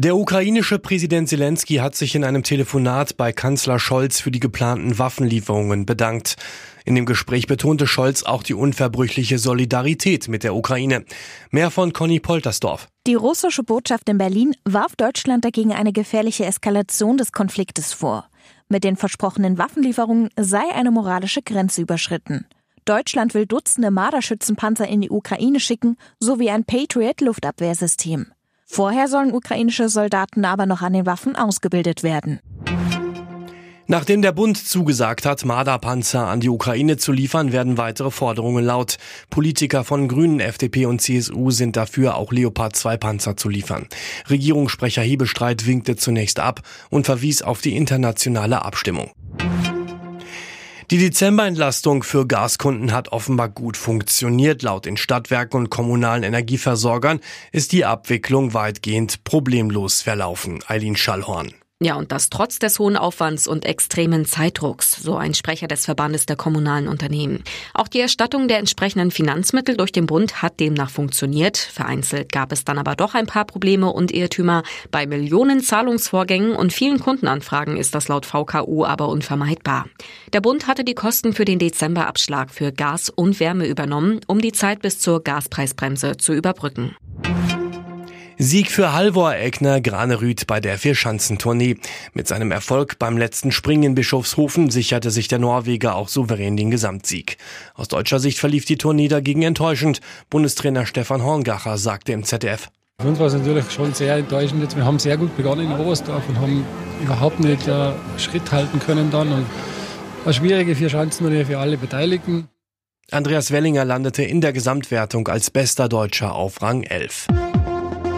Der ukrainische Präsident Zelensky hat sich in einem Telefonat bei Kanzler Scholz für die geplanten Waffenlieferungen bedankt. In dem Gespräch betonte Scholz auch die unverbrüchliche Solidarität mit der Ukraine. Mehr von Conny Poltersdorf. Die russische Botschaft in Berlin warf Deutschland dagegen eine gefährliche Eskalation des Konfliktes vor. Mit den versprochenen Waffenlieferungen sei eine moralische Grenze überschritten. Deutschland will Dutzende Marderschützenpanzer in die Ukraine schicken, sowie ein Patriot-Luftabwehrsystem. Vorher sollen ukrainische Soldaten aber noch an den Waffen ausgebildet werden. Nachdem der Bund zugesagt hat, Marder-Panzer an die Ukraine zu liefern, werden weitere Forderungen laut. Politiker von Grünen, FDP und CSU sind dafür, auch Leopard 2 Panzer zu liefern. Regierungssprecher Hebestreit winkte zunächst ab und verwies auf die internationale Abstimmung. Die Dezemberentlastung für Gaskunden hat offenbar gut funktioniert. Laut den Stadtwerken und kommunalen Energieversorgern ist die Abwicklung weitgehend problemlos verlaufen. Eileen Schallhorn. Ja, und das trotz des hohen Aufwands und extremen Zeitdrucks, so ein Sprecher des Verbandes der kommunalen Unternehmen. Auch die Erstattung der entsprechenden Finanzmittel durch den Bund hat demnach funktioniert. Vereinzelt gab es dann aber doch ein paar Probleme und Irrtümer. Bei Millionen Zahlungsvorgängen und vielen Kundenanfragen ist das laut VKU aber unvermeidbar. Der Bund hatte die Kosten für den Dezemberabschlag für Gas und Wärme übernommen, um die Zeit bis zur Gaspreisbremse zu überbrücken. Sieg für Halvor Egner Granerüth bei der Vierschanzentournee. Mit seinem Erfolg beim letzten Springen in Bischofshofen sicherte sich der Norweger auch souverän den Gesamtsieg. Aus deutscher Sicht verlief die Tournee dagegen enttäuschend. Bundestrainer Stefan Horngacher sagte im ZDF. Für uns war es natürlich schon sehr enttäuschend. Wir haben sehr gut begonnen in Oberstdorf und haben überhaupt nicht äh, Schritt halten können dann. Und eine schwierige Vierschanzentournee für alle Beteiligten. Andreas Wellinger landete in der Gesamtwertung als bester Deutscher auf Rang 11.